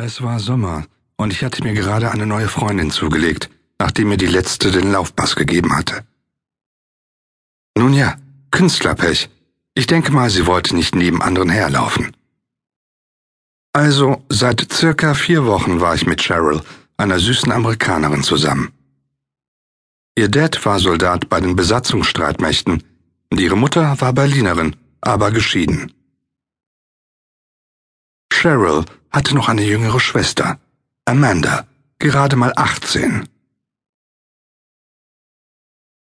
Es war Sommer und ich hatte mir gerade eine neue Freundin zugelegt, nachdem mir die letzte den Laufpass gegeben hatte. Nun ja, Künstlerpech. Ich denke mal, sie wollte nicht neben anderen herlaufen. Also, seit circa vier Wochen war ich mit Cheryl, einer süßen Amerikanerin, zusammen. Ihr Dad war Soldat bei den Besatzungsstreitmächten und ihre Mutter war Berlinerin, aber geschieden. Cheryl hatte noch eine jüngere Schwester, Amanda, gerade mal 18.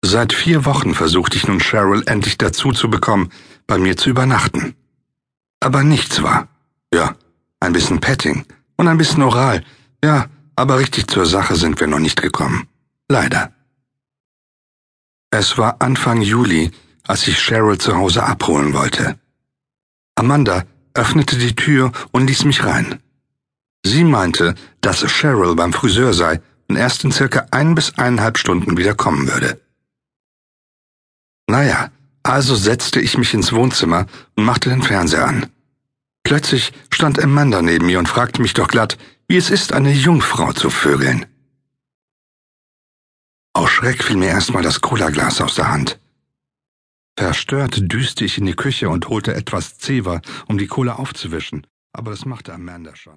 Seit vier Wochen versuchte ich nun Cheryl endlich dazu zu bekommen, bei mir zu übernachten. Aber nichts war. Ja, ein bisschen Petting und ein bisschen Oral. Ja, aber richtig zur Sache sind wir noch nicht gekommen. Leider. Es war Anfang Juli, als ich Cheryl zu Hause abholen wollte. Amanda öffnete die Tür und ließ mich rein. Sie meinte, dass Cheryl beim Friseur sei und erst in circa ein bis eineinhalb Stunden wieder kommen würde. Naja, also setzte ich mich ins Wohnzimmer und machte den Fernseher an. Plötzlich stand Amanda neben mir und fragte mich doch glatt, wie es ist, eine Jungfrau zu vögeln. Aus Schreck fiel mir erstmal das Colaglas aus der Hand. Verstört düste ich in die Küche und holte etwas Zewa, um die Kohle aufzuwischen, aber das machte Amanda schon.